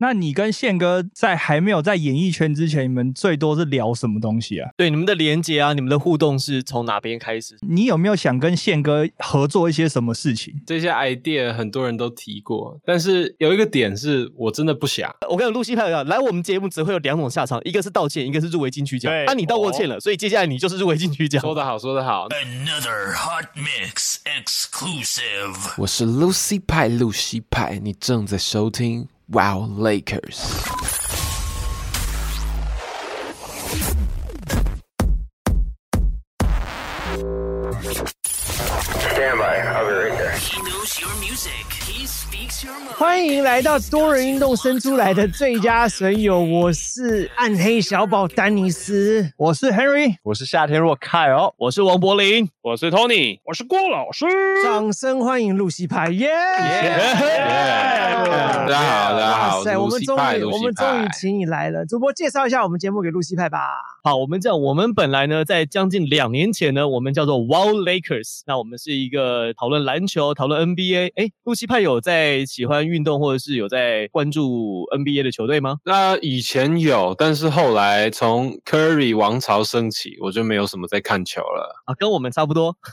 那你跟宪哥在还没有在演艺圈之前，你们最多是聊什么东西啊？对，你们的连接啊，你们的互动是从哪边开始？你有没有想跟宪哥合作一些什么事情？这些 idea 很多人都提过，但是有一个点是我真的不想。我跟露西派讲，来我们节目只会有两种下场，一个是道歉，一个是入围金曲奖。对啊，你道过歉了，所以接下来你就是入围金曲奖。说得好，说得好。Another hot mix exclusive. 我是 Lucy 派，露西派，你正在收听 Wow Lakers。Stand by. I'll be right there. He knows your music. 欢迎来到多人运动生出来的最佳损友，我是暗黑小宝丹尼斯。我是 Henry，我是夏天若凯哦，我是王柏林，我是 Tony，我是郭老师。掌声欢迎露西派，耶！大家好，大家好，哇塞，我们终于我们终于于请你来了，主播介绍一下我们节目给露西派吧。好，我们这样，我们本来呢，在将近两年前呢，我们叫做 Wow Lakers，那我们是一个讨论篮球、讨论 NBA。哎，露西派有在喜欢运动，或者是有在关注 NBA 的球队吗？那以前有，但是后来从 Curry 王朝升起，我就没有什么在看球了。啊，跟我们差不多。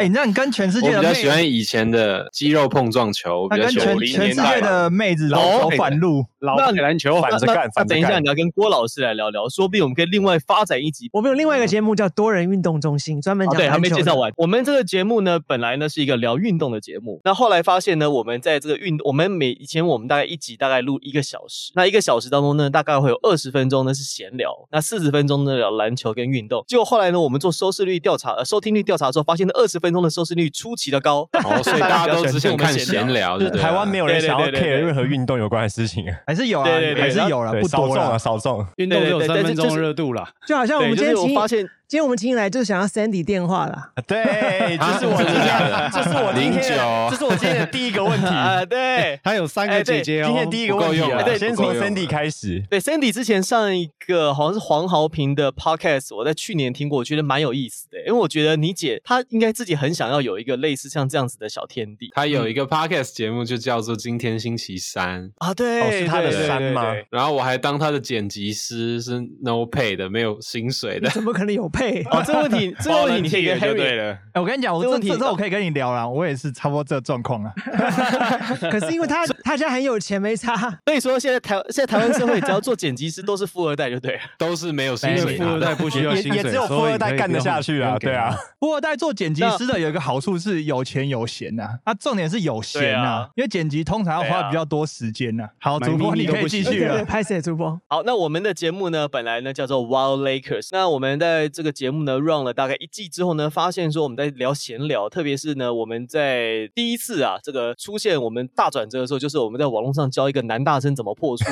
哎、那你跟全世我比界的妹，较喜欢以前的肌肉碰撞球，比较喜欢全全世界的妹子老手反路。老那你篮球反着那干，那等一下，你。要跟郭老师来聊聊，说不定我们可以另外发展一集。我们有另外一个节目叫多人运动中心，专门讲，对，还没介绍完。我们这个节目呢，本来呢是一个聊运动的节目，那后来发现呢，我们在这个运，我们每以前我们大概一集大概录一个小时，那一个小时当中呢，大概会有二十分钟呢是闲聊，那四十分钟呢聊篮球跟运动。结果后来呢，我们做收视率调查、呃收听率调查的时候，发现那二十分钟的收视率出奇的高，哦，所以大家都只想看闲聊，就是台湾没有人想要 care 任何运动有关的事情啊，还是有啊，还是有了，不多了少众啊，。少众。运动只有三分钟热度了。就好像我们今天请，我发现。今天我们请你来就是想要 Sandy 电话啦。对，这是我今天，这是我今天的，这是我今天的第一个问题。啊，对。他有三个姐姐哦，今天第一个问题对，先从 Sandy 开始。对，Sandy 之前上一个好像是黄豪平的 podcast，我在去年听过，我觉得蛮有意思的，因为我觉得你姐她应该自己很想要有一个类似像这样子的小天地她有一个 podcast 节目，就叫做《今天星期三》，啊，对，哦是她的对对山吗然后我还当她的剪辑师，是 no pay 的，没有薪水的。怎么可能有配？哦，这个问题，这个问题你可以跟 Volunteer 就对。了。哎、我跟你讲，我这问题这这这我可以跟你聊啦，我也是差不多这状况啊。可是因为他他现在很有钱，没差。所以说现在台现在台湾社会只要做剪辑师都是富二代就对了。都是没有薪因水富二代不需要薪水，也也只有富二代干得下去啊，对啊。。富二代做剪辑师的有一个好处是有钱有闲呐、啊，重点是有闲啊因为剪辑通常要花比较多时间呐、好，主播你可以继续了。拍摄主播，好，那我们的节目呢，本来呢叫做 Wild Lakers。那我们在这个节目呢 run 了大概一季之后呢，发现说我们在聊闲聊，特别是呢我们在第一次啊这个出现我们大转折的时候，就是我们在网络上教一个男大生怎么破处，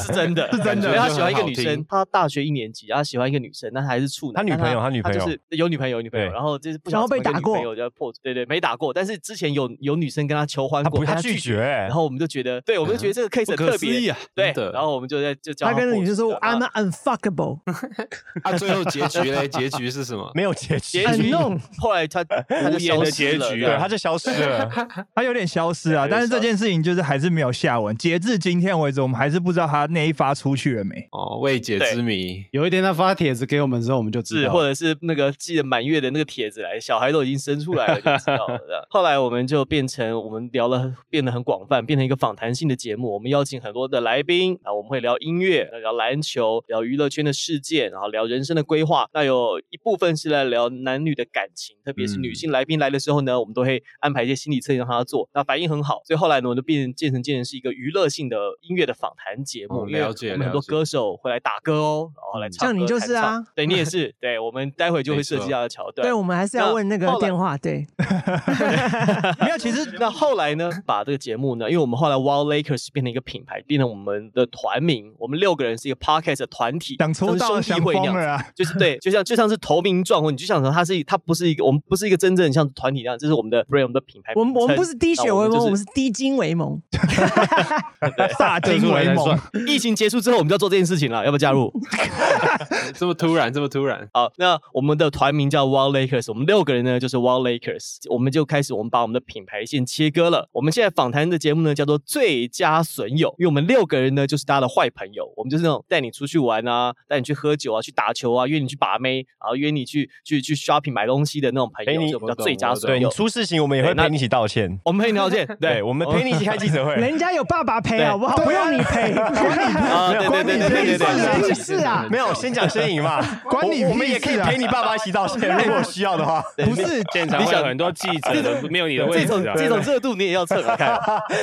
是真的，是真的。他喜欢一个女生，他大学一年级，他喜欢一个女生，但他还是处男。他女朋友但他女朋友。就是有女朋友，有女朋友，然后就是不想被打过。就要破处，对对，没打过，但是之前有有女生跟他求欢过，他，他拒绝。欸然。后我们就觉得，对，我们就觉得这个 case 很特别。啊对的，然后我们就在就教他跟破女生说 I'm 啊 unfuckable，啊，最后结局嘞？结局是什么？没有结局结，局后来他他就无言的消失了这样结局啊对，他就消失了。他有点消失啊，但是这件事情就是还是没有下文。截至今天为止，我们还是不知道他那一发出去了没。哦，未解之谜。有一天他发帖子给我们之后，我们就知是，道，或者是那个记得满月的那个帖子来，小孩都已经生出来了，就知道了。后来我们就变成我们聊了，变得很广泛，变成一个访谈性的节目。我们邀请很多的来宾啊，我们会聊音乐、聊篮球、聊娱乐圈的事件，然后聊人生的规划。那有一部分是来聊男女的感情，特别是女性来宾来的时候呢，我们都会安排一些心理测验让他做，那反应很好。所以后来呢，我们就变成渐成渐成是一个娱乐性的音乐的访谈节目，哦因为了解我们很多歌手会来打歌哦，然后来唱歌。像你就是啊对 你也是，对我们待会就会设计没错这样的桥段。对我们还是要问那个电话，对，没有，其实 那后来呢，把这个节目呢，因为我们后来 Wild Lakers 变成一个品牌，变成我们的团名，我们六个人是一个 podcast 的团体，想出道像是兄想弟会那样子。啊！就是对，就像就像是投名状或你就想说它是它不是一个我们不是一个真正像团体那样，这是我们的 brand 我们的品牌。我们我们不是滴血为盟，我们是滴精为盟。大金为盟，疫情结束之后，我们就要做这件事情了，要不要加入？这么突然，这么突然，好，那我们的团名叫 Wild Lakers，我们六个人呢就是 Wild Lakers，我们就开始我们把我们的品牌线切割了。我们现在访谈的节目呢叫做最佳损友，因为我们六个人呢就是大家的坏朋友，我们就是那种带你出去玩啊，带你去喝酒啊，去打球啊，约你去把妹，然后约你去去去 shopping 买东西的那种朋友，叫最佳损友对你。出事情，我们也会陪你一起道歉。我们陪你道歉，对，我们陪你一起开记者会。人家有爸爸陪好不好？不用你陪，啊，对对对对对对对，屁事啊！没有，先讲先赢嘛，管你我我们也可以陪你爸爸一起道歉，如果需要的话。不是现场很多记者的，没有你的位这种置啊。这种热度你也要蹭啊，看。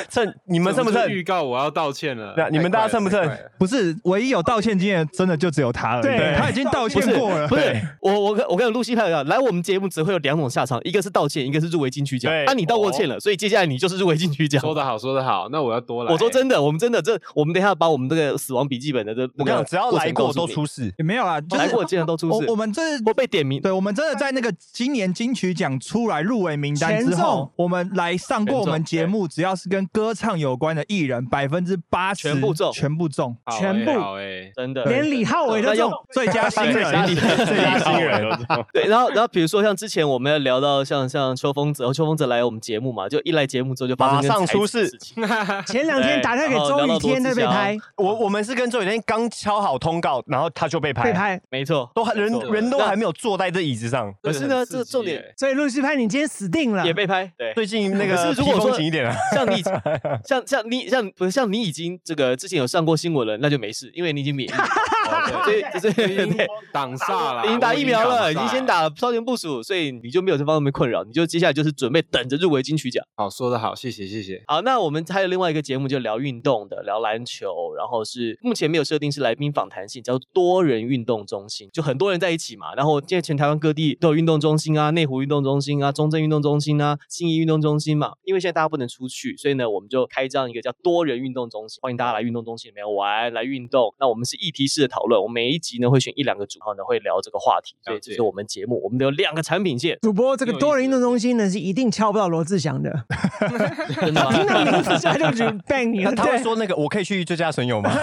蹭你们蹭不蹭？预告我要道歉了对啊，你们大家蹭不蹭不是唯一有道歉经验，真的就只有他而已。对他已经道歉过了。不是我我跟我跟露西派讲，来我们节目只会有两种下场，一个是道歉，一个是入围金曲奖。那啊，你道过歉了，所以接下来你就是入围金曲奖。说得好，说得好，那我要多来。我说真的，我们真的这，我们等一下把我们这个死亡笔记本的这，我跟你讲，只要来过都出事，也没有啦，就是来过竟然都出事，我我们这我被点名。对，我们真的在那个今年金曲奖出来入围名单之后，我们来上过我们节目，只要是跟歌唱有关的艺人，百分之八十全部中全部中，好全部欸好哎，真的，连李浩伟都中，最佳新人，最佳新人，对，然后然后比如说像之前我们要聊到像像秋风泽，秋风泽来我们节目嘛，就一来节目之后就发生马上出事。前两天打电话给周雨天，他被拍，我我们是跟周雨天刚敲好通告，然后他就被拍，被拍。没错，都还人人都还没有坐在这椅子上。可是呢，这重点。所以陆续拍你今天死定了。也。被拍，对。最近那个是如果说紧一点啊，像你，像像你，像不是像你已经这个之前有上过新闻了，那就没事，因为你已经免疫了，哦对，对对对对，挡煞了，已经打疫苗了，已经先打了超前部署，所以你就没有这方面的困扰，你就接下来就是准备等着入围金曲奖。好，说得好，谢谢谢谢。好，那我们还有另外一个节目，就聊运动的，聊篮球，然后是目前没有设定是来宾访谈性，叫多人运动中心，就很多人在一起嘛。然后现在全台湾各地都有运动中心啊，内湖运动中心啊，中正运动中心啊，信义运动中心嘛。因为现在大家不能出去，所以呢，我们就开这样一个叫多人运动中心，欢迎大家来运动中心里面玩，来运动。那我们是议题式的讨论，我们每一集呢会选一两个主，然后呢会聊这个话题，所以这是我们节目，我们有两个产品线，主播这个多人运动中心呢是一定敲不到罗志祥的，真的吗？听到名字出来就觉得 bang 你了。那他会，说那个我可以去最佳损友吗？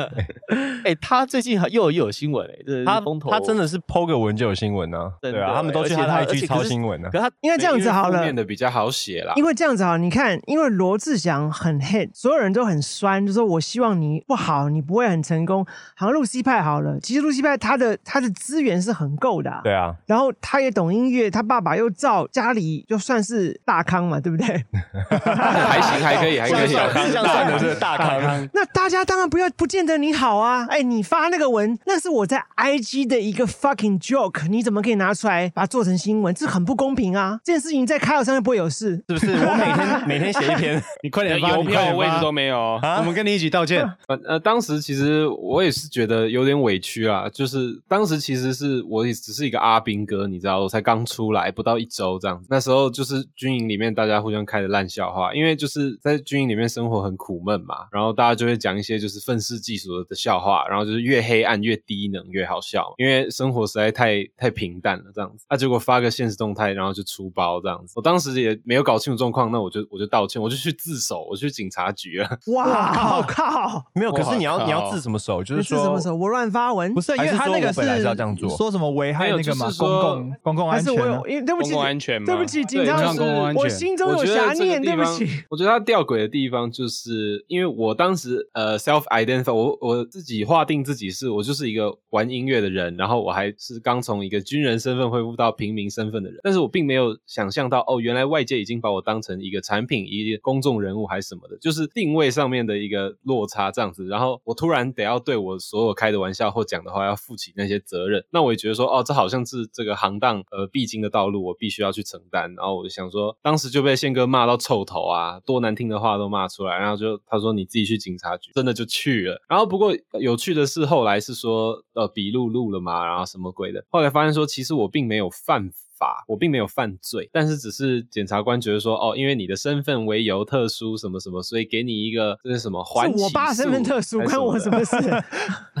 哎、他最近还又有又有新闻哎、这他风头，他真的是 PO 个文就有新闻啊，真的对啊，他们都去他的而且他 IG 抄新闻啊可。是他应该这样子好了因为负面。的比较好写啦。因为这样子好，你看，因为罗志祥很 hit，所有人都很酸，就说我希望你不好，你不会很成功。好像露西派好了，其实露西派他的他的资源是很够的、啊，对啊，然后他也懂音乐，他爸爸又造，家里就算是大康嘛，对不对？还行，还可以，还可以。志祥算的是大康，那大家当然不要不见得你好啊，哎，你发那个文，那是我在 IG 的一个 fucking joke，你怎么可以拿出来把它做成新闻？这很不公平啊！这件事情在开头上面不会有事，是不是？我每天每天写一篇，你快点发，邮票位置都没有。我们跟你一起道歉。呃呃，当时其实我也是觉得有点委屈啦，就是当时其实是我也只是一个阿兵哥，你知道，我才刚出来不到一周这样子。那时候就是军营里面大家互相开的烂笑话，因为就是在军营里面生活很苦闷嘛，然后大家就会讲一些就是愤世嫉俗的笑话，然后就是越黑暗越低能越好笑，因为生活实在太太平淡了这样子。那、结果发个现实动态，然后就出包这样子。我当时也没有搞清楚状况，那我就我就道歉，我就去自首，我去警察局了。哇靠靠！没有。可是你要你要自什么手？就是说什么时候？我乱发文不？是，因为他那个本来是要这样做说什么危害那个嘛，公共公共还安全啊是我有？因为对不起，公共安全吗对不起，警对察就是公共安全我心中有我觉得遐念，对不起。我觉得他吊诡的地方，就是因为我当时呃 self identify，我我自己划定自己是我就是一个玩音乐的人，然后我还是刚从一个军人身份恢复到平民身份的人，但是我并没有想象到哦，原来外界已经把我当成一个产品、一个公众人物还是什么的，就是定位上面的一个落差这样子。然后我突然得要对我所有开的玩笑或讲的话要负起那些责任，那我也觉得说哦，这好像是这个行当呃必经的道路，我必须要去承担。然后我就想说，当时就被宪哥骂到臭头啊，多难听的话都骂出来。然后就他说你自己去警察局，真的就去了。然后不过有趣的是，后来是说呃笔录录了嘛，然后什么鬼的。后来发现说，其实我并没有犯。罚，我并没有犯罪，但是只是检察官觉得说，哦，因为你的身份为由特殊什么什么，所以给你一个这是什么缓起是我爸身份特殊，关我什么事？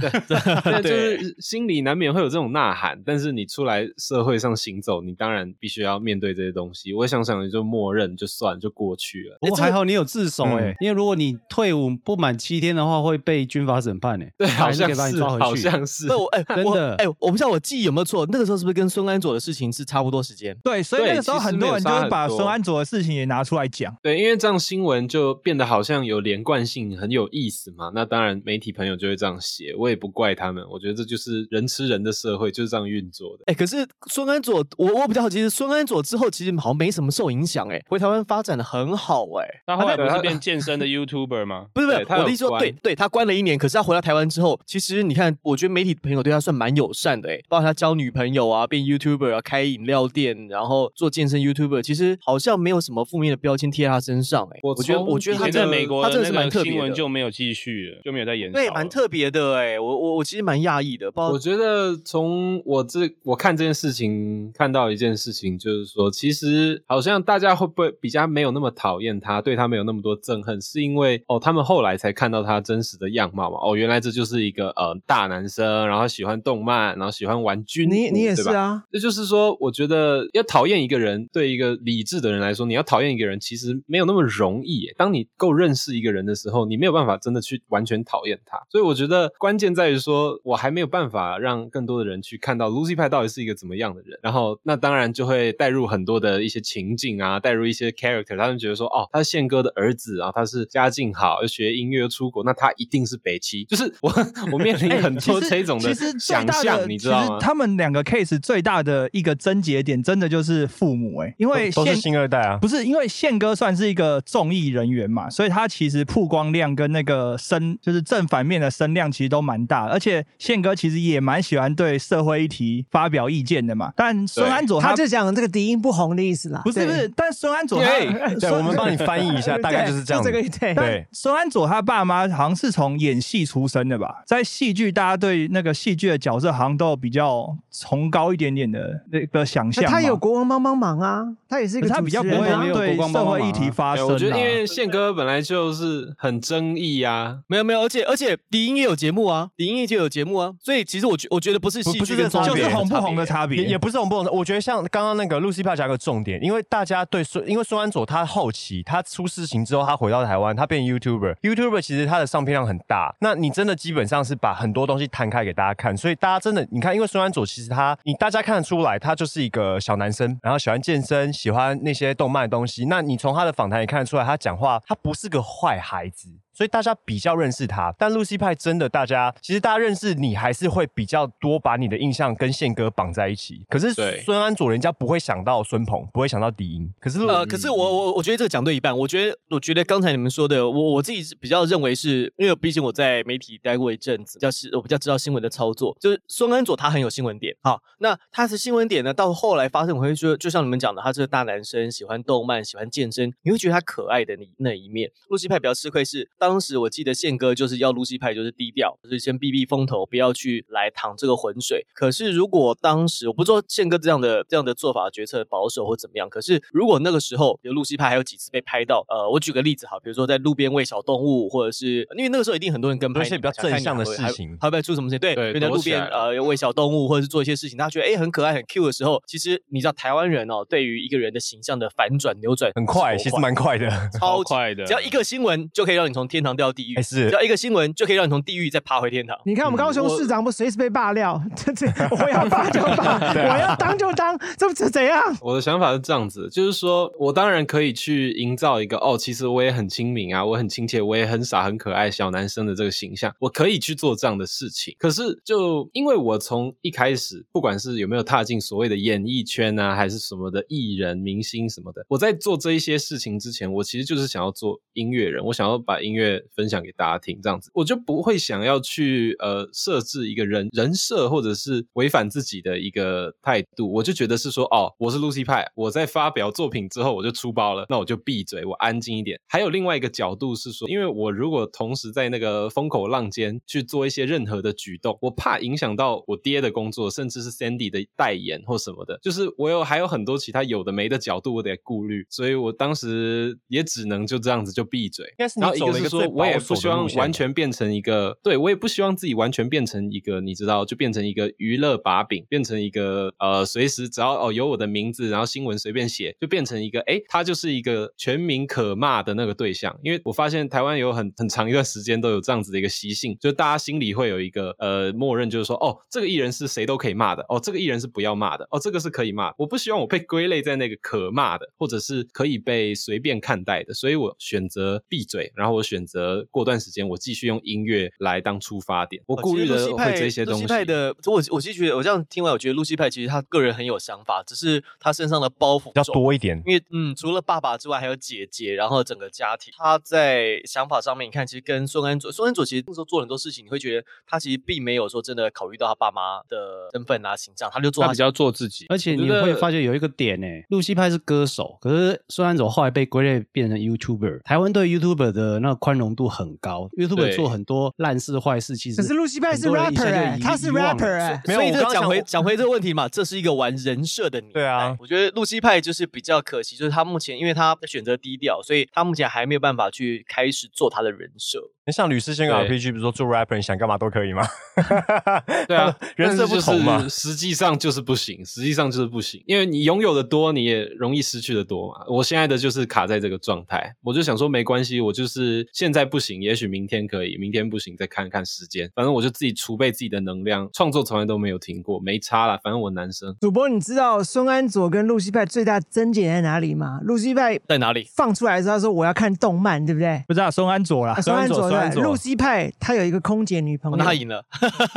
对，就是心里难免会有这种呐喊，但是你出来社会上行走，你当然必须要面对这些东西。我想想，你就默认就算就过去了。不过还好你有自首哎、因为如果你退伍不满七天的话，会被军法审判哎、对，好像是。好像是哎，我真的哎，我不知道我记忆有没有错，那个时候是不是跟孙安佐的事情是差不多时间？对，所以那个时候很多人就会把孙安佐的事情也拿出来讲。对，因为这样新闻就变得好像有连贯性，很有意思嘛。那当然，媒体朋友就会这样写，我也不怪他们。我觉得这就是人吃人的社会，就是这样运作的。哎，可是孙安佐，我我比较好奇是孙安佐之后其实好像没什么受影响，哎，回台湾发展的很好，哎。他后来不他是变 健身的 YouTuber 吗？不是不是，他我的意思说，对对，他关了一年，可是他回到台湾之后，其实你看，我觉得媒体朋友对他算蛮友善的，哎，包括他交女朋友啊，变 YouTuber 啊，开饮料店，然后做健身 YouTuber，其实好像没有什么负面的标签贴在他身上，哎，我我觉得我觉得他在美国他真的是那个蛮特别的，闻就没有继续了，就没有在演。对，蛮。特别的，哎，我我我其实蛮讶异的，包我觉得从我这我看这件事情看到一件事情，就是说，其实好像大家会不会比较没有那么讨厌他，对他没有那么多憎恨，是因为哦，他们后来才看到他真实的样貌嘛。哦，原来这就是一个呃大男生，然后喜欢动漫，然后喜欢玩军，你你也？是啊，这就是说，我觉得要讨厌一个人，对一个理智的人来说，你要讨厌一个人，其实没有那么容易。当你够认识一个人的时候，你没有办法真的去完全讨厌他。所以我觉得关键在于说，我还没有办法让更多的人去看到 Lucy 派到底是一个怎么样的人。然后，那当然就会带入很多的一些情境啊，带入一些 character，他们觉得说，哦，他是宪哥的儿子，啊他是家境好，又学音乐，又出国，那他一定是北七。就是我 我面临很多这种的想象，的，你知道吗？他们两个 case 最大的一个症结点，真的就是父母哎、因为都是宪新二代啊。不是因为宪哥算是一个综艺人员嘛，所以他其实曝光量跟那个声就是正反面的声量其实都蛮大，而且宪哥其实也蛮喜欢对社会议题发表意见的嘛。但孙安佐他就讲这个敌音不红的意思啦。不是不是，但孙安佐他 对对，我们帮你翻译一下，大概就是这样这个对对，孙安佐他爸妈好像是从演戏出身的吧，在戏剧大家对那个戏剧的角色好像都有比较崇高一点点的那个想他有国王帮帮忙啊，他也是一个是他比较不会主持人啊。对国光帮帮社会议题发生啊。我觉得因为宪哥本来就是很争议啊，没有没有，而且而且迪音也有节目啊，迪音也就有节目啊，所以其实我觉我觉得不是戏剧的差别红不红的差别，也也不是红不红的，我觉得像刚刚那个露西帕讲一个重点，因为大家对孙，因为孙安佐他后期他出事情之后，他回到台湾，他变 YouTuber，YouTuber 其实他的上片量很大，那你真的基本上是把很多东西摊开给大家看，所以大家真的你看，因为孙安佐其实他你大家看得出来，他就是一个小男生，然后喜欢健身，喜欢那些动漫的东西，那你从他的访谈也看得出来，他讲话他不是个坏孩子。所以大家比较认识他，但露西派真的，大家其实大家认识你，还是会比较多把你的印象跟宪哥绑在一起。可是孙安佐人家不会想到孙鹏，不会想到迪英。可是呃，可是我我我觉得这个讲对一半。我觉得我觉得刚才你们说的，我我自己是比较认为是，因为毕竟我在媒体待过一阵子，比较是我比较知道新闻的操作。就是孙安佐他很有新闻点，好，那他的新闻点呢，到后来发生，我会说，就像你们讲的，他是个大男生，喜欢动漫，喜欢健身，你会觉得他可爱的那那一面。露西派比较吃亏是，当时我记得宪哥就是要露西派就是低调，就是先避避风头，不要去来淌这个浑水。可是如果当时我不说宪哥这样的这样的做法决策保守或怎么样，可是如果那个时候，比如露西派还有几次被拍到，呃，我举个例子哈，比如说在路边喂小动物，或者是因为那个时候一定很多人跟拍有一些比较正向的事情还会不会出什么事情？对，对在路边呃喂小动物，或者是做一些事情，大家觉得哎很可爱很 Q 的时候，其实你知道台湾人哦，对于一个人的形象的反转扭转很快，其实蛮快的。超快的只要一个新闻就可以让你从天堂掉地狱，哎是只要一个新闻就可以让你从地狱再爬回天堂。你看我们高雄市长不随时被罢料，这这 我要罢就罢，我要当就当，这这怎样？我的想法是这样子，就是说我当然可以去营造一个哦，其实我也很亲民啊，我很亲切，我也很傻很可爱小男生的这个形象，我可以去做这样的事情。可是就因为我从一开始，不管是有没有踏进所谓的演艺圈啊，还是什么的艺人、明星什么的，我在做这一些事情之前，我其实就是想要做音乐人，我想要把音乐乐分享给大家听，这样子我就不会想要去呃设置一个人人设或者是违反自己的一个态度，我就觉得是说哦，我是 Lucy 派，我在发表作品之后我就出包了，那我就闭嘴，我安静一点。还有另外一个角度是说，因为我如果同时在那个风口浪尖去做一些任何的举动，我怕影响到我爹的工作，甚至是 Sandy 的代言或什么的，就是我有还有很多其他有的没的角度我得顾虑，所以我当时也只能就这样子就闭嘴。应该是你然后一个最，我也不希望完全变成一个，对我也不希望自己完全变成一个，你知道，就变成一个娱乐把柄，变成一个呃，随时只要哦有我的名字，然后新闻随便写，就变成一个，哎，他就是一个全民可骂的那个对象。因为我发现台湾有很很长一段时间都有这样子的一个习性，就大家心里会有一个呃默认，就是说，哦，这个艺人是谁都可以骂的，哦，这个艺人是不要骂的，哦，这个是可以骂。我不希望我被归类在那个可骂的，或者是可以被随便看待的，所以我选择闭嘴，然后我选择过段时间我继续用音乐来当出发点，我顾虑的会这些东西。派的，我我其实觉得，我这样听完，我觉得露西派其实他个人很有想法，只是他身上的包袱比较多一点。因为嗯，除了爸爸之外，还有姐姐，然后整个家庭，他在想法上面，你看，其实跟孙安佐，孙安佐其实那时候做很多事情，你会觉得他其实并没有说真的考虑到他爸妈的身份啊、形象，他就做他他比较做自己。而且你会发觉有一个点呢、露西派是歌手，可是孙安佐后来被归类变成 YouTuber。台湾对 YouTuber 的那个宽容度很高，YouTuber 对做很多烂事坏事，其实可是露西派是 rapper 他是 rapper 哎没有我刚讲回讲回这个问题嘛，这是一个玩人设的你。对啊我觉得露西派就是比较可惜，就是他目前因为他选择低调，所以他目前还没有办法去开始做他的人设。像吕思先跟对 RPG 比如说做 rapper 你想干嘛都可以吗？对啊，人设不同嘛实际上就是不行，实际上就是不行，因为你拥有的多，你也容易失去的多嘛。我现在的就是卡在这个状态，我就想说没关系，我就是现在不行，也许明天可以，明天不行再看看时间，反正我就自己储备自己的能量，创作从来都没有停过，没差啦，反正我男生。主播，你知道孙安佐跟露西派最大症结在哪里吗？露西派在哪里？放出来的时候他说我要看动漫，对不对？不知道孙安佐啦啊，，孙安佐露西派他有一个空姐女朋哦友，那他赢了，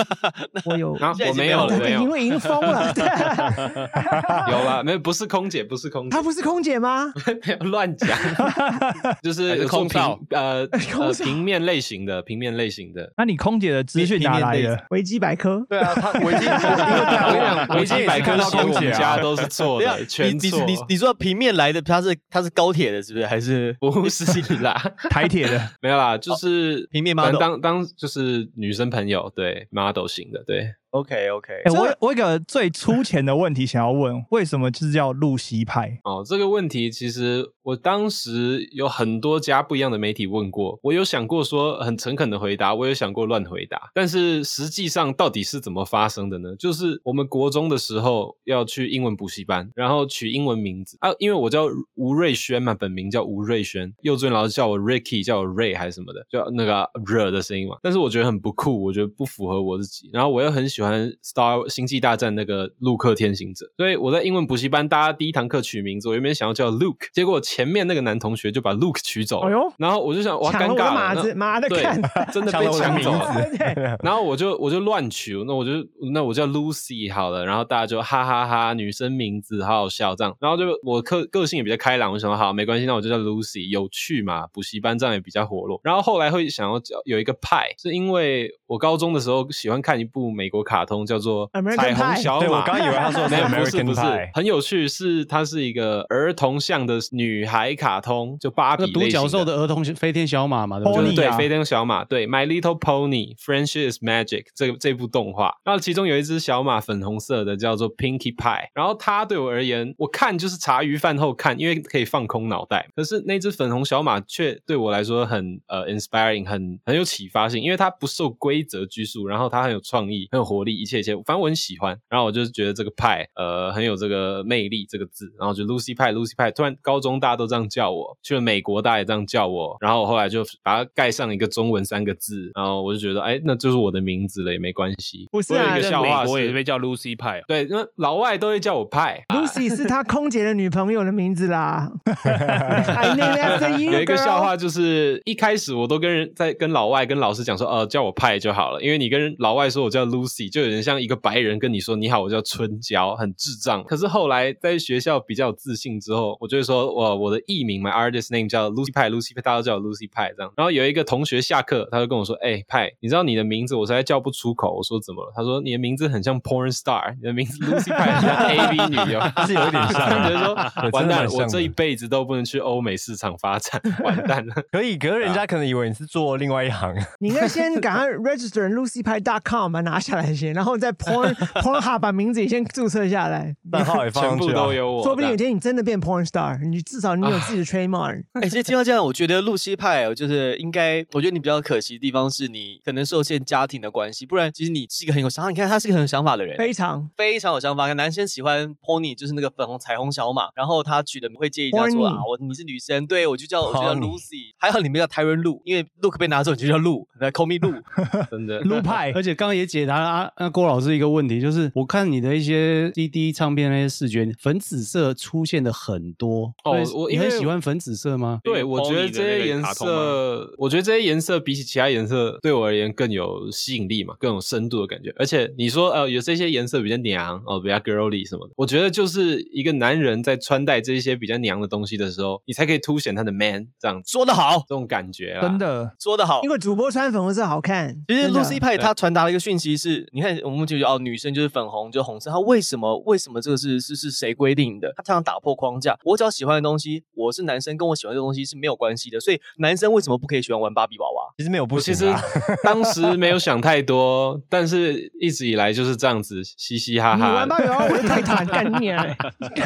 我有，然后现在已经没有了我没有了，没有。已经会赢疯了，对，有啦，没有不是空姐，不是空姐。她，不是空姐吗？乱讲，就是空少？呃平面类型的平面类型的。那你空姐的资讯哪来的？维基百科，对啊，他维基，因为我跟你讲，维维基基百科到写我空姐家都是错的，全你错。你你你说平面来的，他是他是高铁的，是不是？还是？不是啦，台铁的。没有啦，就是平面反 model 当当就是女生朋友，对 model 型的，对。OK OK？哎、我我有一个最粗浅的问题想要问，为什么就是叫露西派？哦，这个问题其实我当时有很多家不一样的媒体问过，我有想过说很诚恳的回答，我有想过乱回答，但是实际上到底是怎么发生的呢？就是我们国中的时候要去英文补习班，然后取英文名字啊，因为我叫吴瑞轩嘛，本名叫吴瑞轩，幼稚园老师叫我 Ricky，叫我 Ray 还是什么的，就那个热的声音嘛，但是我觉得很不酷，我觉得不符合我自己，然后我又很喜欢 Star 星际大战那个陆克天行者，所以我在英文补习班，大家第一堂课取名字，我原本想要叫 Luke，结果前面那个男同学就把 Luke 取走了，哎呦然后我就想哇尴尬了，马子，妈的对，，真的被抢走了。然后我就我就乱取，那我就那我叫 Lucy 好了，然后大家就哈哈哈女生名字好好笑这样，然后就我个个性也比较开朗，我想说好没关系，那我就叫 Lucy，有趣嘛，补习班这样也比较活络。然后后来会想要叫有一个派，是因为我高中的时候喜欢看一部美国卡通叫做彩虹小马，对我刚以为他说的是没有不是 American 不是。很有趣，是它是一个儿童向的女孩卡通，就芭比那个独角兽的儿童飞天小马嘛，对不对？对飞天小马，对 My Little Pony Friendship is Magic 这个这部动画，然后其中有一只小马粉红色的叫做 Pinkie Pie，然后它对我而言，我看就是茶余饭后看，因为可以放空脑袋。可是那只粉红小马却对我来说很呃 inspiring，很很有启发性，因为它不受规则拘束，然后它很有创意，很有活力，一切一切，反正我很喜欢。然后我就是觉得这个派呃很有这个魅力这个字，然后就 Lucy 派 Lucy 派，突然高中大家都这样叫我，去了美国大家也这样叫我，然后我后来就把它盖上一个中文三个字，然后我就觉得哎，那就是我的名字了，也没关系。不是啊我有一个笑话美国也是被叫 Lucy 派啊，对，那老外都会叫我派。，Lucy 是他空姐的女朋友的名字啦。有一个笑话，就是一开始我都跟人在跟老外跟老师讲说，呃，叫我派就好了，因为你跟老外说我叫 Lucy，就有点像一个白人跟你说你好，我叫春娇，很智障。可是后来在学校比较有自信之后，我就会说我我的艺名 my artist name 叫 Lucy 派，Lucy 派大家都叫我 Lucy 派这样。然后有一个同学下课，他就跟我说，哎、派，你知道你的名字我实在叫不出口。我说怎么了？他说你的名字很像 porn star，你的名字 Lucy 派很像 AV 女优，是有点像他觉得说完蛋我这一辈子都不能去欧美市场发展，完蛋了。可以，可是人家可能以为你是做另外一行。你应该先赶快 register lucypie.com 把它拿下来先，然后再 porn pornhub 把名字也先注册下来。账号也放全部上去啊都有我，说不定有一天你真的变 porn star，你至少你有自己的 trademark。哎、其实听到这样，我觉得露西派哦就是应该，我觉得你比较可惜的地方是你可能受限家庭的关系，不然其实你是一个很有想法。你看他是一个很有想法的人，非常非常有想法。男生喜欢 pony 就是那个粉红彩虹小马，然后他取的会介意人家说啊，我你是女生，对我就叫我就叫 Lucy，还好你们叫 Tyron Lu，因为 Look 被拿走你就叫 Lu，来 call me Lu。真的撸派而且刚刚也解答了啊，那郭老师一个问题，就是我看你的一些 CD 唱片那些视觉，粉紫色出现的很多。哦我你很喜欢粉紫色吗？对，我觉得这些颜色，我觉得这些颜色比起其他颜色，对我而言更有吸引力嘛，更有深度的感觉。而且你说呃，有这些颜色比较娘哦，比较 girly 什么的，我觉得就是一个男人在穿戴这些比较娘的东西的时候，你才可以凸显他的 man 这样子说得好，这种感觉啦。真的，说得好因。为主播穿粉红色好看。其实 Lucy 派他传达了一个讯息是，你看我们就觉得哦，女生就是粉红，就是红色，他为什么为什么这个是是是谁规定的？他常常打破框架，我只要喜欢的东西，我是男生，跟我喜欢的东西是没有关系的。所以男生为什么不可以喜欢玩芭比娃娃？其实没有不我其行啊，实当时没有想太多，但是一直以来就是这样子嘻嘻哈哈你玩。芭比娃娃，我是泰坦，干你娘嘞！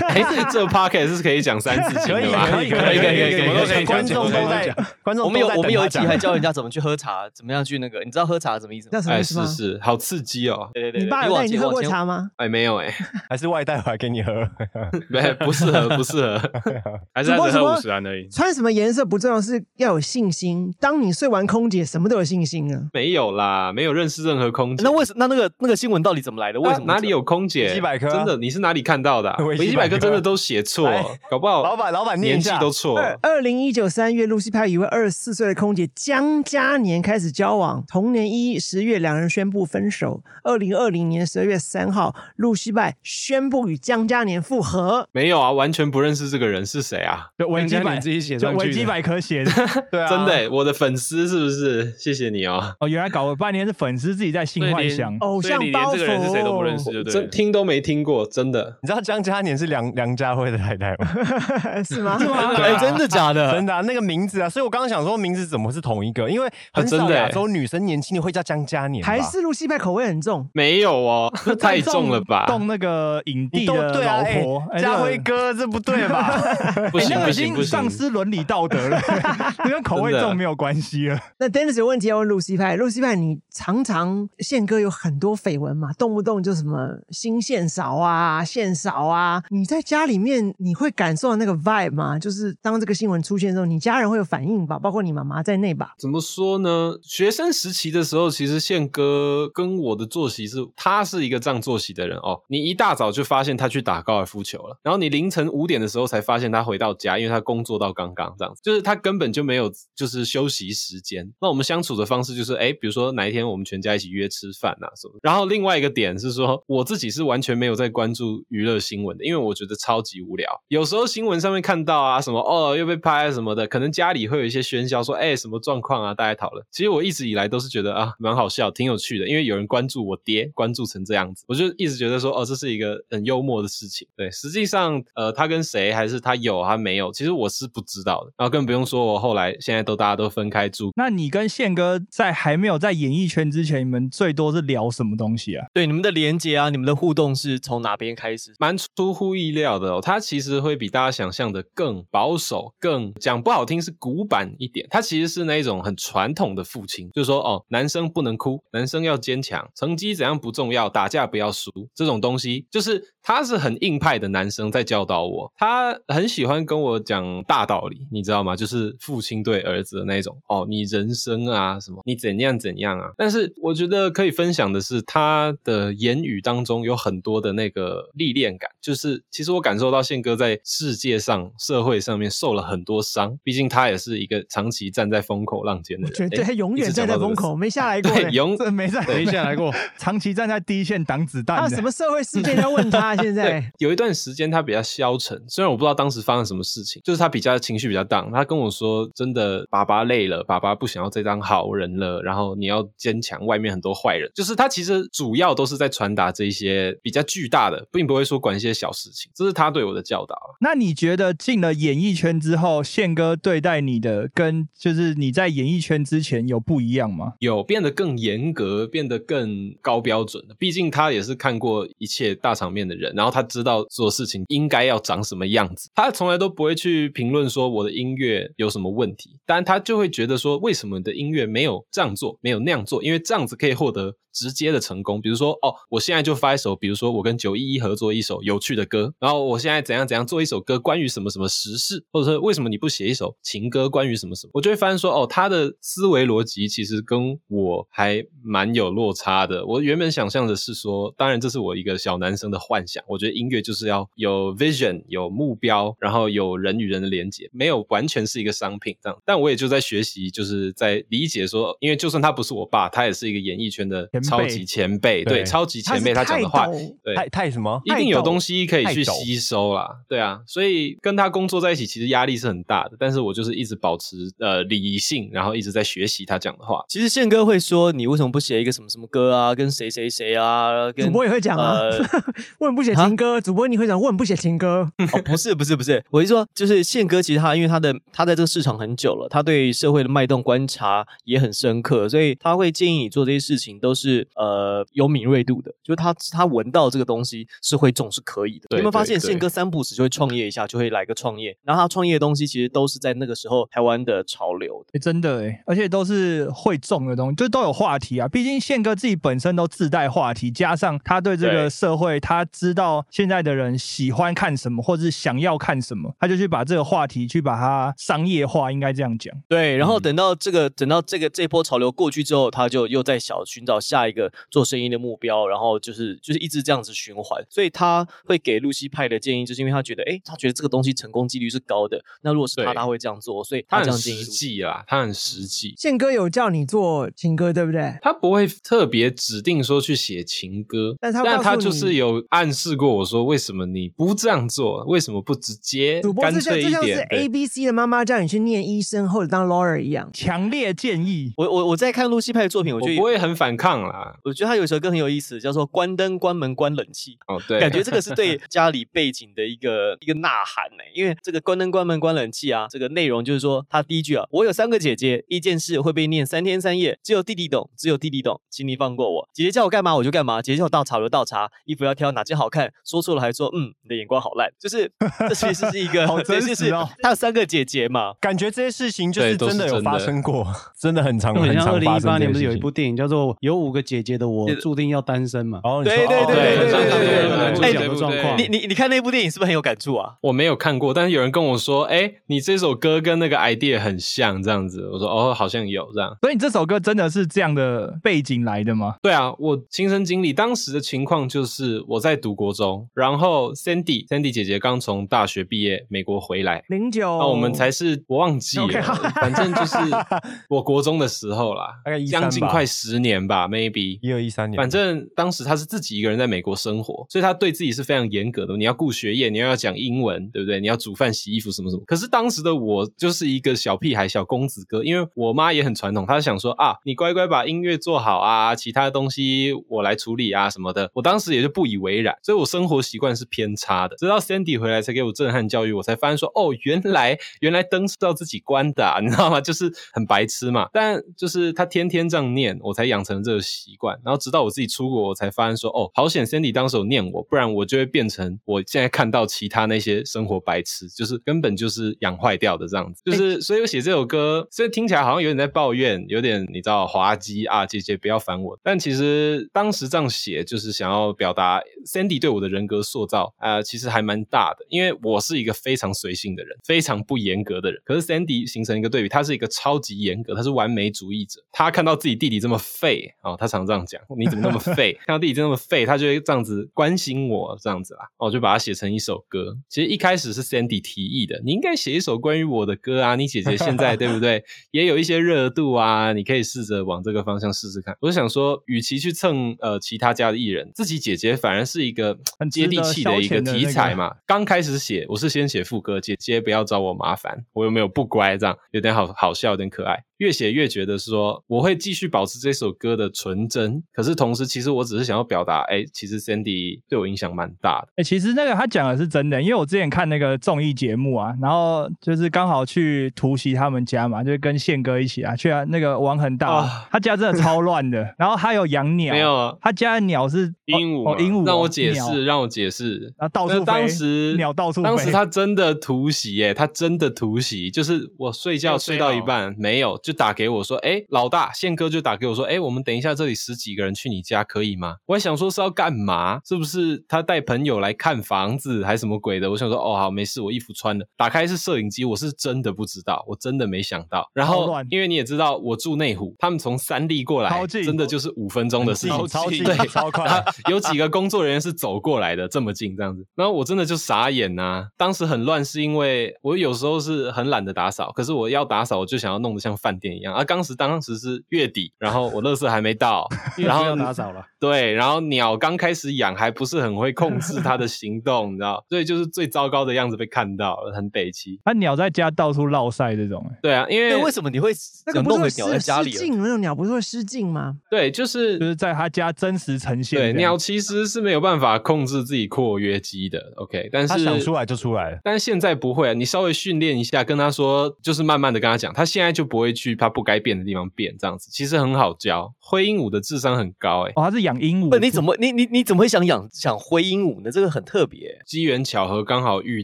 哎，这这 p o c k e t 是可以讲三字经 可以的吧？可以可以可以可以可以什么都可以观众都在，观众我们有我们有一集还教人家怎么去喝茶，怎么样去那个，你知道喝茶什么意思吗？哎，叫什么意思吗是？是，好刺激哦！对对对，你爸有带你喝过茶吗？哎，没有哎，还是外带回来给你喝。没不适合，不适合。还是他只喝五十安而已。穿什么颜色不重要，是要有信心。当你睡完空姐，什么都有信心啊。没有啦，没有认识任何空姐。那为什那那个那个新闻到底怎么来的？为什么啊哪里有空姐？维基百科啊真的，你是哪里看到的啊？维基百科真的都写错，搞不好老板老板念年纪一下都错。二零一九三月，露西派与一位二十四岁的空姐江嘉年开始交往。同年一十月，两人宣布分手。二零二零年十二月三号，露西拜宣布与江嘉年复合。没有啊，完全不认识这个人是谁啊？就维基百自己写上去的维基百科写的。对啊，真的欸，我的粉丝是不是？谢谢你哦，哦，原来搞了半天是粉丝自己在性幻想。偶像包这个人是谁都不认识，袱，就对。真听都没听过，真的。你知道江嘉年是梁梁家辉的太太吗？是吗？哎，真的假的？真的啊，那个名字啊，所以我刚刚想说名字怎么是同一个？因为很少亚洲女生年轻的会叫江嘉年吧，还是露西派口味很重？没有哦，太重了吧？动那个影帝的老哎婆，哎家辉。这个哥，这不对吧？不行不行不行经丧，失伦理道德了，这跟口味重没有关系了。那 Dennis 有问题要问露西派，露西派，你常常宪哥有很多绯闻嘛，动不动就什么新线少啊、线少啊，你在家里面你会感受到那个 vibe 吗？就是当这个新闻出现的时候，你家人会有反应吧，包括你妈妈在内吧？怎么说呢？学生时期的时候，其实宪哥跟我的作息是，他是一个这样作息的人哦。你一大早就发现他去打高尔夫球了，然后你凌晨五点的时候才发现他回到家，因为他工作到刚刚这样子，就是他根本就没有就是休息时间。那我们相处的方式就是，哎，比如说哪一天我们全家一起约吃饭啊什么。然后另外一个点是说，我自己是完全没有在关注娱乐新闻的，因为我觉得超级无聊。有时候新闻上面看到啊什么哦又被拍什么的，可能家里会有一些喧嚣说，哎什么状况啊，大家讨论。其实我一直以来都是觉得啊蛮好笑，挺有趣的，因为有人关注我爹，关注成这样子，我就一直觉得说哦这是一个很幽默的事情。对，实际上呃他跟谁还是他有他没有，其实我是不知道的。然后更不用说我后来现在都大家都分开住，那你跟宪哥在还没有在演艺圈之前，你们最多是聊什么东西啊？对你们的连接啊，你们的互动是从哪边开始？蛮出乎意料的哦。他其实会比大家想象的更保守，更讲不好听是古板一点。他其实是那一种很传统的父亲，就是说哦，男生不能哭，男生要坚强，成绩怎样不重要，打架不要输，这种东西就是他是很硬派的男生在教导我。他很喜欢跟我讲大道理，你知道吗？就是父亲对儿子的那种哦，你人生啊什么，你怎样怎样啊。但是我觉得可以分享的是，他的言语当中有很多的那个历练感，就是其实我感受到宪哥在世界上、社会上面受了很多伤，毕竟他也是一个长期站在风口浪尖的人，我觉得诶他永远站在风口，没下来过。对，永 这没在没下来过错。长期站在第一线挡子弹的。他有什么社会事件要问他？现在 有一段时间他比较消沉，虽然我不知道当时发生什么事情，就是他比较情绪比较 down。他跟我说：“真的，爸爸累了，爸爸不想要再当好人了，然后你要坚强，外面很多坏人。”就是他其实主要都是在传达这一些比较巨大的，并不会说管一些小事情。这是他对我的教导。那你觉得进了演艺圈之后，宪哥对待你的跟就是你在演艺圈之前有不一样吗？有变得更严格，变得更高标准的。毕竟他也是看过一切大场面的人，然后他知道做事情应该要长什么样子。他从来都不会去评论说我的音乐有什么问题，但他就会觉得说，为什么你的音乐没有这样做，没有那样做？因为这样子可以获得直接的成功。比如说，哦，我现在就发一首，比如说我跟九一一合作一首有趣的歌，然后我现在怎样怎样做一首歌，关于什么什么时事，或者说为什么你不写一首情歌，关于什么什么，我就会发现说，哦，他的思维逻辑其实跟我还蛮有落差的。我原本想象的是说，当然这是我一个小男生的幻想，我觉得音乐就是要有 vision、有目标，然后有人与人的连接，没有完全是一个商品这样。但我也就在学习，就是在理解说，因为就算他不是我爸，他也是一个演艺圈的超级前辈，对，超级前辈，他讲的话，对，太太什么？一定有东西可以去吸收啦，对啊，所以跟他工作在一起，其实压力是很大的。但是我就是一直保持呃理性，然后一直在学习他讲的话。其实宪哥会说，你为什么不写一个什么什么歌啊，跟谁谁谁啊，跟主播也会讲啊呃，问不写情歌，主播你会讲问不写情歌，哦，不是不是不是，我是说，就是宪哥，其实他因为他的他在这个市场很久了，他对社会的脉动观察也很深刻，所以他会建议你做这些事情都是呃有敏锐度的，就是他他闻到这个东西是会中是可以的。你有没有发现宪哥三不死就会创业一下，就会来个创业，然后他创业的东西其实都是在那个时候台湾的潮流的。欸、真的哎，而且都是会中的东西，就都有话题啊。毕竟宪哥自己本身都自带话题，加上他对这个社会，他知道现在的人喜欢看什么，或者是想要看什么，他就去把这个话题去把它商业化，应该这样讲。对，然后等到这个、等到这个这波潮流过去之后，他就又在小寻找下一个做生意的目标，然后就是就是一直这样子循环。所以他会给露西派的建议，就是因为他觉得，哎，他觉得这个东西成功几率是高的。那如果是他，他会这样做，所以他很实这样建议露西。际啦，他很实际，宪哥有叫你做情歌，对不对？他不会特别指定说去写情歌，但他但他就是有暗示过我说，为什么你不这样做？为什么不直接主播干脆一点？对 A B C 的妈妈叫你去念医生或者当 lawyer 一样。强烈建议，我我我在看露西派的作品，我我觉得不会很反抗啦。我觉得他有一首歌很有意思，叫做《关灯、关门、关冷气》。哦，对，感觉这个是对家里背景的一个一个呐喊呢、因为这个关灯、关门、关冷气啊，这个内容就是说，他第一句啊，我有三个姐姐，一件事会被念三天三夜，只有弟弟懂，只有弟弟懂，请你放过我。姐姐叫我干嘛我就干嘛，姐姐叫我倒茶我就倒茶，衣服要挑哪件好看，说错了还说嗯，你的眼光好烂，就是这其实是一个好真对就是实哦他有三个姐姐嘛，感觉这些事情就是真的有发生过，真的很常很像二零一八年不是有一部电影叫做《有五个姐姐的我注定要单身嘛？哦，对你说对对对对对状况，你你你看那部电影是不是很有感触啊？我没有看过，但是有人跟我说，哎，你这首歌跟那个 idea 很像，这样子。我说哦，好像有这样。所以你这首歌真的是这样的背景来的吗？对啊，我亲身经历，当时的情况就是我在读国中，然后 Sandy Sandy 姐姐刚从大学毕业美国回来，零九，那我们才是我忘记了，反正就是 我国中的时候啦，将近快十年吧，每。，maybe 一二一三年，反正当时他是自己一个人在美国生活，所以他对自己是非常严格的。你要顾学业，你要讲英文，对不对？你要煮饭、洗衣服什么什么。可是当时的我就是一个小屁孩、小公子哥，因为我妈也很传统，她想说啊，你乖乖把音乐做好啊，其他东西我来处理啊什么的。我当时也就不以为然，所以我生活习惯是偏差的。直到 Sandy 回来才给我震撼教育，我才发现说，哦，原来原来灯是要自己关的、啊，你知道吗？就是很白痴嘛。但就是他天天这样念，我才养成这个习惯。然后直到我自己出国，我才发现说，哦，好险 Sandy 当时有念我，不然我就会变成我现在看到其他那些生活白痴，就是根本就是养坏掉的这样子。就是，所以我写这首歌，虽然听起来好像有点在抱怨，有点你知道滑稽啊，姐姐不要烦我。但其实当时这样写，就是想要表达 Sandy 对我的人格塑造，呃，其实还蛮大的，因为我是一个非常随性的人，非常不严格的人。可是 Sandy 形成一个对比，他是一个超级严格，他是完美主义者。他看到自己弟弟这么废哦，他常这样讲，你怎么那么废？看到弟弟这么废，他就会这样子关心我，这样子啦。哦我就把它写成一首歌。其实一开始是 Sandy 提议的，你应该写一首关于我的歌啊，你姐姐现在 对不对？也有一些热度啊，你可以试着往这个方向试试看。我就想说，与其去蹭呃其他家的艺人，自己姐姐反而是一个很接地气的一个题材嘛。刚开始写，我是先写副歌，姐姐不要找我麻烦，我又没有不乖？这样有点好好笑，有点可爱。越写越觉得说，我会继续保持这首歌的纯真，可是同时，其实我只是想要表达，哎，其实 Sandy 对我影响蛮大的。哎、其实那个他讲的是真的，因为我之前看那个综艺节目啊，然后就是刚好去突袭他们家嘛，就是跟宪哥一起啊，去啊那个玩很大，啊他家真的超乱的，然后他有养鸟，没有啊他家的鸟是哦，鹦鹉鹦鹉哦，让我解释，让我解释。然后到处飞那当时鸟到处飞，当时他真的突袭哎，他真的突袭，就是我睡觉睡到一半没有，就打给我说，哎，老大宪哥就打给我说，哎，我们等一下这里十几个人去你家可以吗？我还想说是要干嘛？是不是他带朋友来看房子还是什么鬼的？我想说，哦好，没事，我衣服穿了。打开是摄影机，我是真的不知道，我真的没想到。然后因为你也知道，我住内湖，他们从三立过来真的就是五分钟的事情，超近对，超快有几个工作人员是走过来的，这么近这样子，然后我真的就傻眼呐、当时很乱，是因为我有时候是很懒得打扫，可是我要打扫，我就想要弄得像饭店一样。啊，当时当时是月底，然后我乐色还没到，然后要打扫了。对，然后鸟刚开始养还不是很会控制它的行动，你知道，所以就是最糟糕的样子被看到了，很北齐。他鸟在家到处绕晒这种、欸对啊，因为为什么你会那个不是会失弄个鸟在家里失？禁，那种鸟不是会失禁吗？对，就是就是在他家真实呈现对。鸟其实是没有办法控制自己括约肌的，OK，但是他想出来就出来了。但是现在不会啊，你稍微训练一下，跟他说，就是慢慢的跟他讲，他现在就不会去他不该变的地方变，这样子其实很好教。灰鹦鹉的智商很高、欸，哦，它是养鹦鹉，不，你怎么你你你怎么会想养想灰鹦鹉呢？这个很特别。机缘巧合刚好遇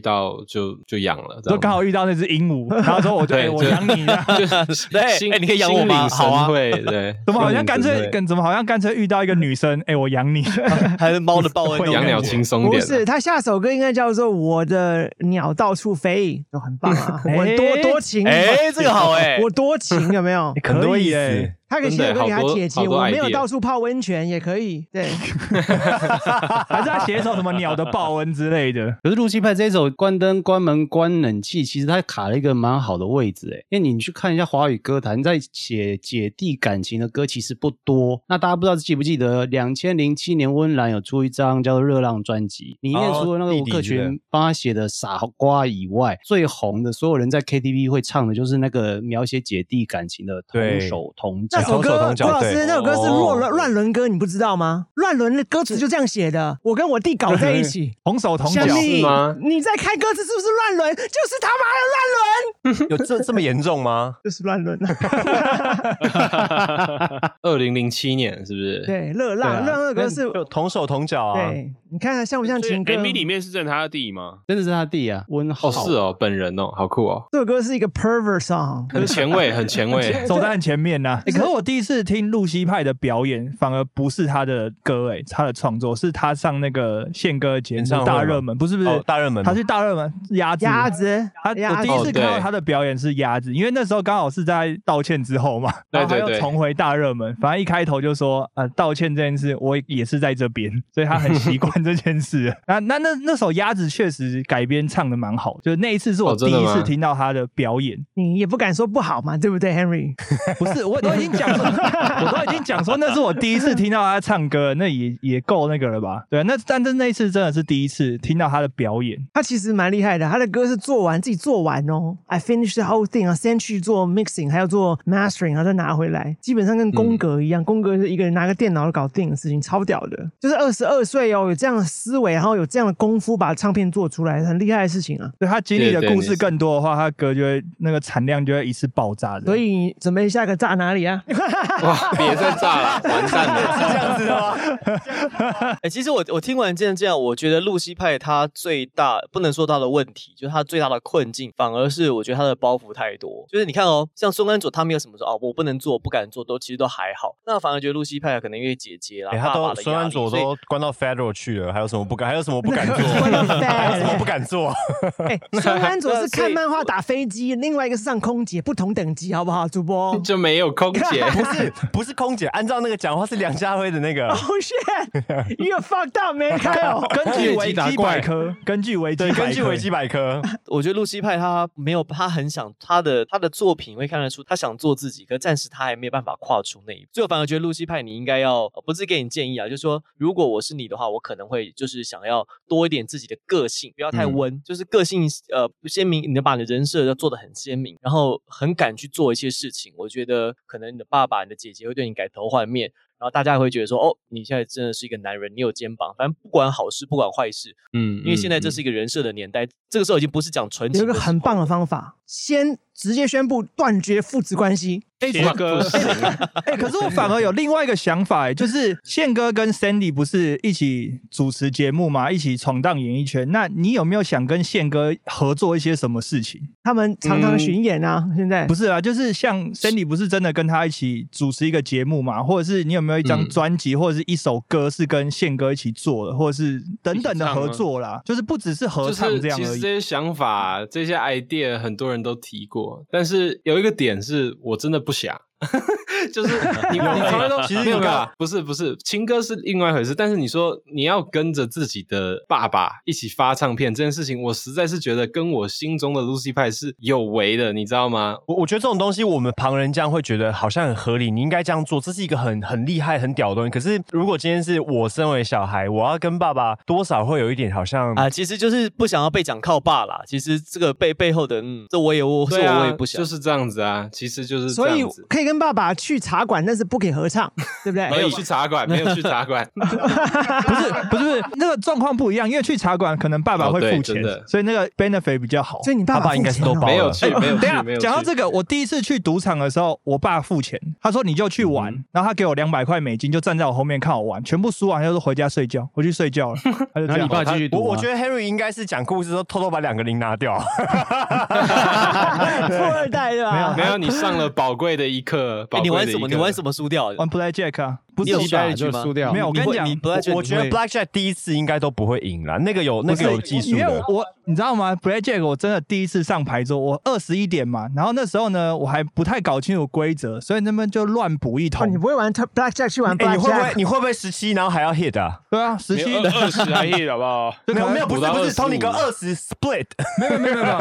到就就养了，就刚好遇到那只鹦鹉，然后说我就、对哎我养你 对心哎你可以养我吗好啊会，对，怎么好像干脆跟怎么好像干脆遇到一个女生，哎、我养你，还是猫的报恩养鸟轻松点啊，不是，他下首歌应该叫做《我的鸟到处飞》，就很棒啊！我哎多多情，哎，这个好哎，我多情 有没有？可以耶他可以写歌给他姐姐，我没有到处泡温泉也可以。对，还是他写一首什么鸟的报恩之类的。可是露西派这一首关灯、关门、关冷气，其实他卡了一个蛮好的位置诶，因为你去看一下华语歌坛，在写姐弟感情的歌其实不多。那大家不知道记不记得，两千零七年温岚有出一张叫做《热浪》专辑，里面哦除了那个吴克群帮他写的《傻瓜》以外，最红的所有人在 KTV 会唱的就是那个描写姐弟感情的《同手同脚那》。首歌，郭老师对那首歌是哦乱乱伦歌，你不知道吗？乱伦的歌词就这样写的，我跟我弟搞在一起。同手同脚是吗你在看歌词是不是乱伦？就是他妈的乱伦，有这这么严重吗？就是乱伦。二零零七年是不是？对，热浪，对啊热浪歌是，就同手同脚啊。对，你看看像不像情歌？MV 里面是认他的弟吗？真的是他弟啊，温浩。哦是哦，本人哦，好酷哦，这首歌是一个 pervert song，很前卫，很前卫。走在很前面呐、欸 可是我第一次听露西派的表演，反而不是他的歌、欸，他的创作是他上那个宪歌节目大热门，不是不是、哦大热门他是大热门鸭子鸭子，他我第一次看到他的表演是鸭子，因为那时候刚好是在道歉之后嘛，对然后他又重回大热门。反正一开头就说，呃，道歉这件事我也是在这边，所以他很习惯这件事。那那那那首鸭子确实改编唱的蛮好，就是那一次是我第一次听到他的表演。你也不敢说不好嘛，对不对，Henry？不是，我都已经讲说，我都已经讲说那是我第一次听到他唱歌，那也也够那个了吧？对，那但是那一次真的是第一次听到他的表演。他其实蛮厉害的，他的歌是做完自己做完哦，I finished the whole thing 啊，先去做 mixing，还要做 mastering，然后再拿回来，基本上跟宫格一样，宫格是一个人拿个电脑搞定的事情，超屌的。就是二十二岁哦，有这样的思维，然后有这样的功夫把唱片做出来，很厉害的事情啊。对他经历的故事更多的话，他歌就会那个产量就会一次爆炸的。所以准备下一个炸哪里啊？哇，别再炸了，完蛋了，是 这样子的吗？哎、其实我我听完这样这样，我觉得露西派他最大不能说他的问题，就是他最大的困境，反而是我觉得他的包袱太多。就是你看哦，像孙安佐他没有什么说哦，我不能做，不敢做，都其实都还好。那反而觉得露西派可能因为姐姐啦、哎，他都孙安佐都关到 Federal 去去了，还有什么不敢？还有什么不敢做 什么不敢做？哎，孙安佐是看漫画打飞机，另外一个是上空姐，不同等级，好不好？主播就没有空姐。不是不是空姐，按照那个讲话是梁家辉的那个，Oh。shit，you fucked up，没开哦。根据维基百科，根据维基对，百科，根据维基百科，我觉得露西派他没有，他很想他的他的作品会看得出他想做自己，可暂时他还没有办法跨出那一步。所以我反而觉得露西派你应该要，呃不是给你建议啊，就是说如果我是你的话，我可能会就是想要多一点自己的个性，不要太嗯温，就是个性呃鲜明，你能把你的人设要做的很鲜明，然后很敢去做一些事情。我觉得可能你的爸爸、你的姐姐会对你改头换面。然后大家会觉得说，哦，你现在真的是一个男人，你有肩膀。反正不管好事，不管坏事，嗯，因为现在这嗯是一个人设的年代，这个时候已经不是讲纯情有一。个很棒的方法，先直接宣布断绝父子关系。哎宪哥哎、可是我反而有另外一个想法、哎，就是宪哥跟 Sandy 不是一起主持节目吗？一起闯荡演艺圈。那你有没有想跟宪哥合作一些什么事情？他们常常巡演啊，现在不是啊，就是像 Sandy 不是真的跟他一起主持一个节目嘛？或者是你有没有一张嗯专辑、或者是一首歌是跟宪哥一起做的，或者是等等的合作啦？就是不只是合唱这样而已。其实这些想法、这些 idea 很多人都提过，但是有一个点是我真的不想。就是你，你从来都其实你没有没有，不是不是，情歌是另外一回事。但是你说你要跟着自己的爸爸一起发唱片这件事情，我实在是觉得跟我心中的 Lucy 派是有违的，你知道吗？我我觉得这种东西，我们旁人这样会觉得好像很合理，你应该这样做，这是一个很很厉害、很屌的东西。可是如果今天是我身为小孩，我要跟爸爸多少会有一点好像啊，其实就是不想要被讲靠爸啦。其实这个背背后的，嗯，这我也我啊，我也不想。就是这样子啊，其实就是这所以样子。可以跟爸爸去茶馆，但是不可以合唱，对不对？没有去茶馆，没有去茶馆，不是不是不是，那个状况不一样，因为去茶馆可能爸爸会付钱，所以那个 benefit 比较好。所以你爸爸爸应该是都付钱哦没有包了去，没有去，等 下没有。讲到这个，我第一次去赌场的时候，我爸付钱，他说你就去玩，嗯然后他给我两百块美金，就站在我后面看我玩，全部输完他就说回家睡觉，回去睡觉了。他就这样然后你。爸继续赌啊我我觉得 Harry 应该是讲故事的时候偷偷把两个零拿掉。富二代对吧？没有没有，你上了宝贵的一课。哎宝贵的你玩什么？你玩什么输掉？玩 Play Jack 啊，不是我打下一局吗？就输掉没有我跟你讲我我觉得 Blackjack 第一次应该都不会赢了，那个有那个有技术因为。我你知道吗？Blackjack 我真的第一次上牌桌，我二十一点嘛，然后那时候呢我还不太搞清楚规则，所以那边就乱补一哦，通你。不会玩 Blackjack 去玩哎，你会不会？你会不会十七然后还要 hit 啊？对啊，十七你二二十还 hit 好不好？没有没有，不是不是 25，Tony 哥二十 split，没有没有没有没有，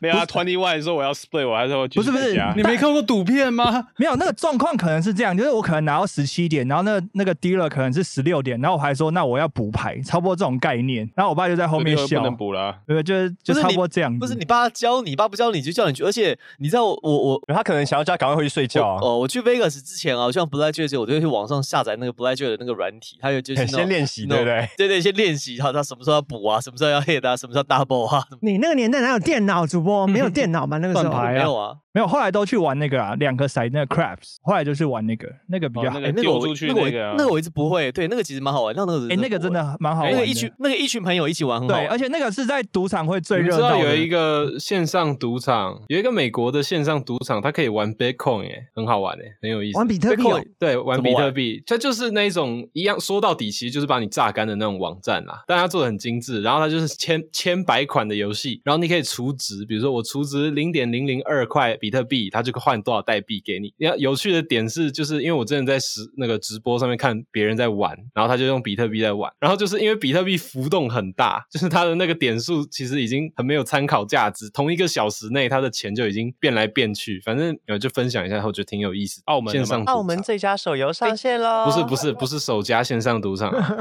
没有 啊，Twenty One 说我要 split，我还是会不是不是你没看过赌片吗？没有那个状况可能是这样，就是我可能拿到十七点，然后那那个 dealer 可能是十六点，然后我还说那我要补牌，差不多这种概念。然后我爸就在后面笑，不能补了啊。对，就是就差不多这样子。不是你爸教你，爸不教你就叫你去，而且你知道我我我。他可能想要叫赶快回去睡觉啊。哦，我去 Vegas 之前啊，像 Blackjack 时，我就会去网上下载那个 Blackjack 的那个软体，还有就是先练习对不对对对，先练习，他他什么时候要补啊，什么时候要 hit 啊，什么时候 double 啊，你那个年代哪有电脑？主播没有电脑吗？那个时候 没有啊。没有，后来都去玩那个啊，两个骰那个 craps，后来就是玩那个，那个比较好。哎，哦那个丢出去那个我那个啊那个我一直不会，对，那个其实蛮好玩，那那个哎，那个真的蛮好玩的。那个一群那个一群朋友一起玩很好对，而且那个是在赌场会最热闹的。知道有一个线上赌场，有一个美国的线上赌场，它可以玩 Bitcoin，哎，很好玩哎，很有意思。玩比特币哦 Bitcoin 对，玩比特币，它就是那一种一样，说到底其实就是把你榨干的那种网站啦。但它做的很精致，然后它就是千千百款的游戏，然后你可以储值，比如说我储值零点零零二块比特币，他就可以换多少代币给你。要有趣的点是，就是因为我之前在实那个直播上面看别人在玩，然后他就用比特币在玩，然后就是因为比特币浮动很大，就是它的那个点数其实已经很没有参考价值，同一个小时内它的钱就已经变来变去。反正呃就分享一下，我觉得挺有意思。澳门澳门最佳手游上线喽不是不是不是首家线上赌场啊，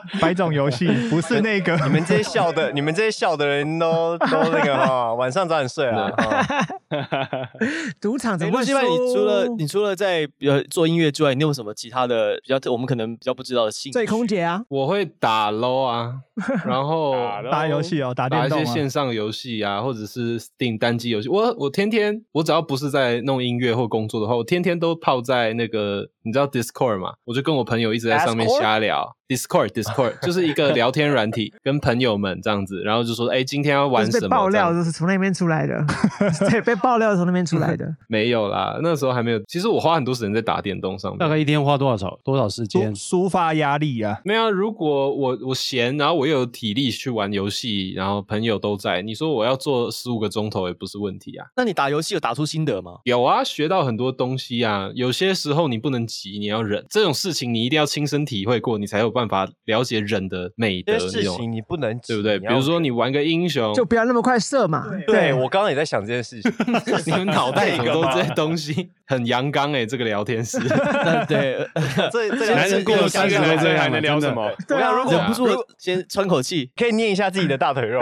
百种游戏，不是那个。你们这些笑的，你们这些笑的人都都那个哈，晚上早点睡啊。哈 赌场怎哎，么会陆西派，你除了你除了在呃做音乐之外，你有什么其他的比较我们可能比较不知道的兴趣？醉空姐啊？我会打 low 啊，然后打打游戏哦，打打一些。线上游戏啊，或者是 Steam 单机游戏。我我天天，我只要不是在弄音乐或工作的话，我天天都泡在那个你知道 Discord 吗？我就跟我朋友一直在上面？瞎聊。Discord Discord 就是一个聊天软体，跟朋友们这样子，然后就说，哎，今天要玩什么？被爆料，就是从那边出来的，对，被爆料从那边出来的。没有啦，那时候还没有。其实我花很多时间在打电动上面，大概一天花多少少多少时间？抒发压力啊。没有啊，如果我我闲，然后我又有体力去玩游戏，然后朋友都在，你说我要做十五个钟头也不是问题啊。那你打游戏有打出心得吗？有啊，学到很多东西啊。有些时候你不能急，你要忍。这种事情你一定要亲身体会过，你才有办法了解忍的美德。事情你不能急对不对？比如说你玩个英雄，就不要那么快射嘛。对我刚刚也在想这件事情 你们脑袋里都这些？东西很阳刚哎、这个聊天室。对，这这男人过了三十岁还能聊什么？对啊，我想忍不住先喘口气，可以捏一下自己的大腿肉，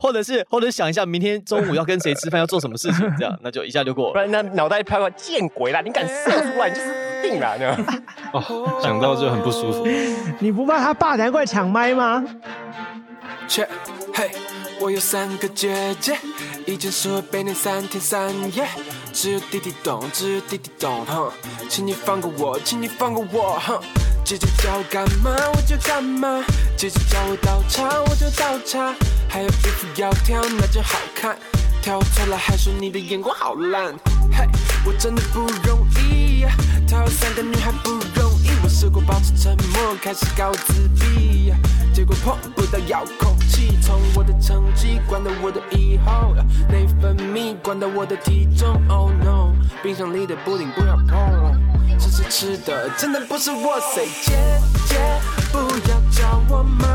或者是或者想一下明天中午要跟谁吃饭，要做什么事情，这样那就一下就过了。不然那脑袋拍过见鬼啦！你敢射出来，你就死定了。这 样哦，想到就很不舒服。你不怕他爸等下过来抢麦吗？切，嘿，我有三个姐姐，一件事会背念三天三夜，只有弟弟懂，只有弟弟懂，哼，请你放过我，请你放过我，哼。姐姐叫我干嘛我就干嘛，姐姐叫我倒茶我就倒茶，还有衣服要挑哪件好看，挑错了还说你的眼光好烂，嘿，我真的不容易好三个女孩不容易，我试过保持沉默，开始搞自闭。结果碰不到遥控器，从我的成绩管到我的以后，内分泌管到我的体重。Oh no，冰箱里的布丁不要碰，这是吃的，真的不是我谁姐姐，不要叫我妈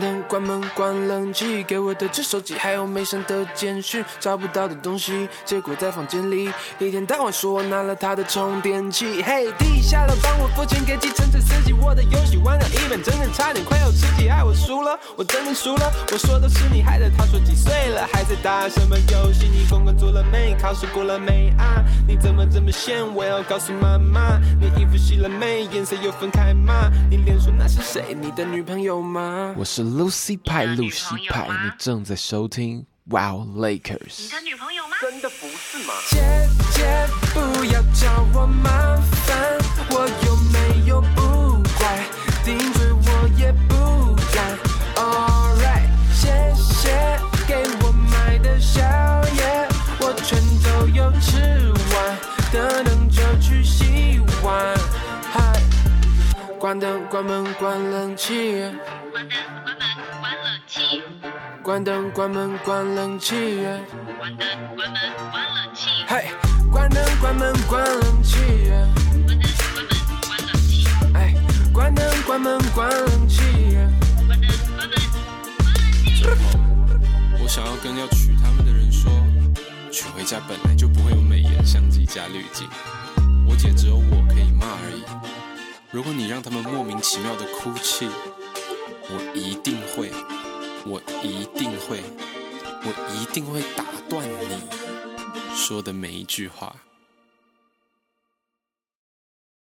关灯、关门、关冷气，给我的只手机，还有没删的简讯，找不到的东西，结果在房间里，一天到晚说我拿了他的充电器。嘿，地下了，帮我付钱给计程车司机，我的游戏玩了一本，整整差点快要吃鸡，害我输了，我真的输了，我说的是你害的，他说几岁了，还在打什么游戏？你功课做了没？考试过了没啊？你怎么这么闲？我要告诉妈妈，你衣服洗了没？颜色有分开吗？你脸说那是谁？你的女朋友吗？我是 Lucy 派，露西派，你正在收听 Wow Lakers。你的女朋友吗？真的不是吗？姐姐，不要找我麻烦，我有没有不乖？顶嘴我也不敢。Alright，谢谢给我买的宵夜，我全都有吃完，等等就去洗碗。嗨，关灯，关门，关冷气。关灯、关门、气。关灯，关门，关冷气。关灯、关门、关冷气。嘿，关灯，关门，关冷气。关灯、关门、关冷气。哎，关灯，关门，关冷气。关灯、关门、关冷气。我想要跟要娶他们的人说，娶回家本来就不会有美颜相机加滤镜，我姐只有我可以骂而已。如果你让他们莫名其妙的哭泣，我一定会，我一定会，我一定会打断你说的每一句话。